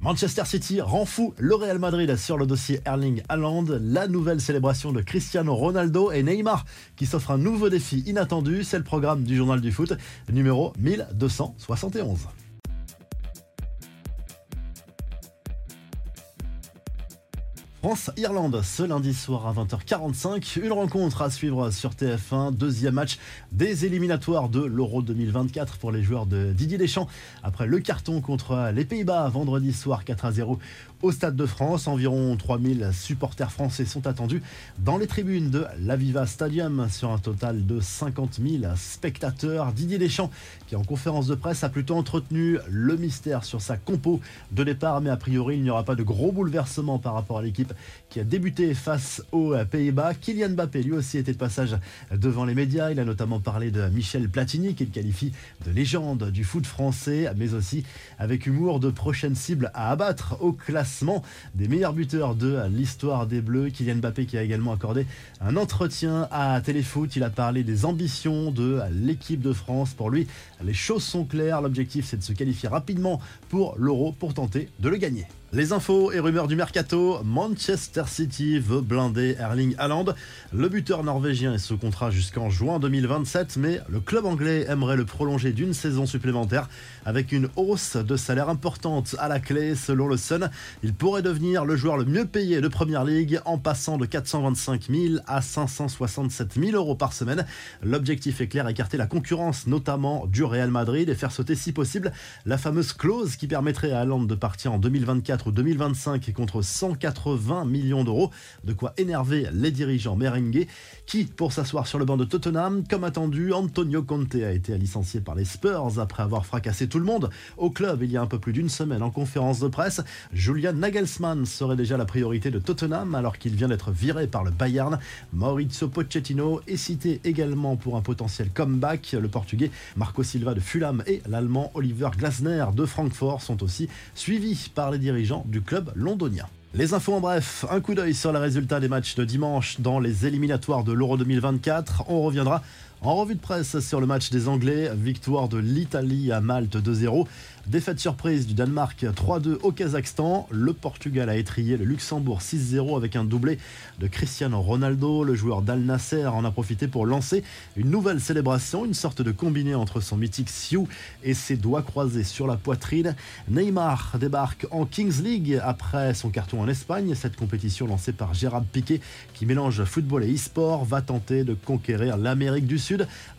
Manchester City rend fou le Real Madrid sur le dossier Erling Haaland, la nouvelle célébration de Cristiano Ronaldo et Neymar qui s'offre un nouveau défi inattendu, c'est le programme du journal du foot numéro 1271. France-Irlande ce lundi soir à 20h45. Une rencontre à suivre sur TF1. Deuxième match des éliminatoires de l'Euro 2024 pour les joueurs de Didier Deschamps. Après le carton contre les Pays-Bas vendredi soir 4 à 0 au Stade de France. Environ 3000 supporters français sont attendus dans les tribunes de l'Aviva Stadium sur un total de 50 000 spectateurs. Didier Deschamps qui en conférence de presse a plutôt entretenu le mystère sur sa compo de départ mais a priori il n'y aura pas de gros bouleversements par rapport à l'équipe qui a débuté face aux Pays-Bas. Kylian Mbappé, lui aussi, était de passage devant les médias. Il a notamment parlé de Michel Platini, qu'il qualifie de légende du foot français, mais aussi avec humour de prochaines cibles à abattre au classement des meilleurs buteurs de l'histoire des Bleus. Kylian Mbappé qui a également accordé un entretien à Téléfoot. Il a parlé des ambitions de l'équipe de France. Pour lui, les choses sont claires. L'objectif, c'est de se qualifier rapidement pour l'Euro pour tenter de le gagner. Les infos et rumeurs du mercato, Manchester City veut blinder Erling Haaland. Le buteur norvégien est sous contrat jusqu'en juin 2027, mais le club anglais aimerait le prolonger d'une saison supplémentaire avec une hausse de salaire importante à la clé. Selon le Sun, il pourrait devenir le joueur le mieux payé de Première League en passant de 425 000 à 567 000 euros par semaine. L'objectif est clair, écarter la concurrence, notamment du Real Madrid, et faire sauter si possible la fameuse clause qui permettrait à Haaland de partir en 2024 2025 contre 180 millions d'euros. De quoi énerver les dirigeants merengues qui, pour s'asseoir sur le banc de Tottenham, comme attendu, Antonio Conte a été licencié par les Spurs après avoir fracassé tout le monde au club il y a un peu plus d'une semaine en conférence de presse. Julian Nagelsmann serait déjà la priorité de Tottenham alors qu'il vient d'être viré par le Bayern. Maurizio Pochettino est cité également pour un potentiel comeback. Le portugais Marco Silva de Fulham et l'allemand Oliver Glasner de Francfort sont aussi suivis par les dirigeants du club londonien. Les infos en bref, un coup d'œil sur les résultats des matchs de dimanche dans les éliminatoires de l'Euro 2024. On reviendra en revue de presse sur le match des Anglais, victoire de l'Italie à Malte 2-0. Défaite surprise du Danemark 3-2 au Kazakhstan. Le Portugal a étrié le Luxembourg 6-0 avec un doublé de Cristiano Ronaldo. Le joueur d'Al Nasser en a profité pour lancer une nouvelle célébration, une sorte de combiné entre son mythique Sioux et ses doigts croisés sur la poitrine. Neymar débarque en Kings League après son carton en Espagne. Cette compétition lancée par Gérard Piquet qui mélange football et e-sport va tenter de conquérir l'Amérique du Sud.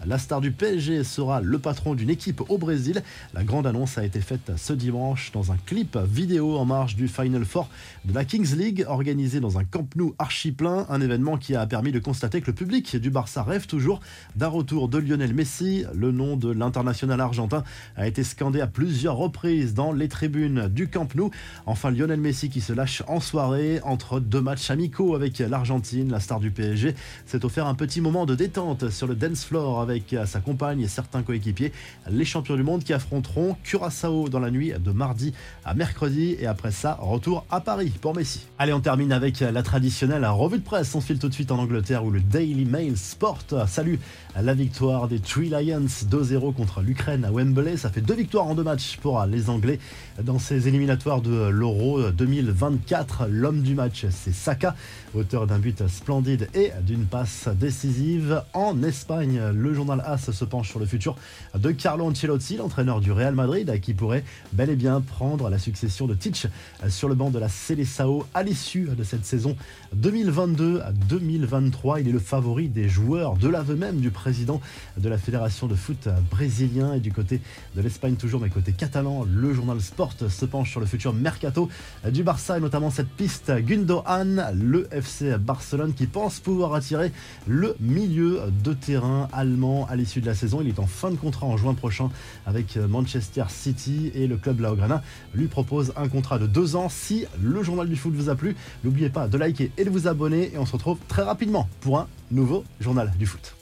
La star du PSG sera le patron d'une équipe au Brésil. La grande annonce a été faite ce dimanche dans un clip vidéo en marge du Final Four de la Kings League organisé dans un Camp Nou archi plein, un événement qui a permis de constater que le public du Barça rêve toujours d'un retour de Lionel Messi. Le nom de l'international argentin a été scandé à plusieurs reprises dans les tribunes du Camp Nou. Enfin, Lionel Messi qui se lâche en soirée entre deux matchs amicaux avec l'Argentine, la star du PSG, s'est offert un petit moment de détente sur le dance floor avec sa compagne et certains coéquipiers, les champions du monde qui affronteront Curaçao dans la nuit de mardi à mercredi. Et après ça, retour à Paris pour Messi. Allez, on termine avec la traditionnelle revue de presse. On file tout de suite en Angleterre où le Daily Mail Sport salue la victoire des Three Lions 2-0 contre l'Ukraine à Wembley. Ça fait deux victoires en deux matchs pour les Anglais dans ces éliminatoires de l'Euro 2024. L'homme du match, c'est Saka, auteur d'un but splendide et d'une passe décisive. En Espagne, le journal AS se penche sur le futur de Carlo Ancelotti, l'entraîneur du Real Madrid, qui pourrait bel et bien prendre la succession de Titch sur le banc de la Seleção à l'issue de cette saison 2022-2023. Il est le favori des joueurs, de l'aveu même du président de la Fédération de foot brésilien et du côté de l'Espagne toujours, mais côté catalan, le journal Sport se penche sur le futur mercato du Barça et notamment cette piste Gundogan, le FC Barcelone qui pense pouvoir attirer le milieu de terrain allemand à l'issue de la saison. Il est en fin de contrat en juin prochain avec Manchester City et le club Laograna lui propose un contrat de deux ans. Si le journal du foot vous a plu, n'oubliez pas de liker et de vous abonner et on se retrouve très rapidement pour un nouveau journal du foot.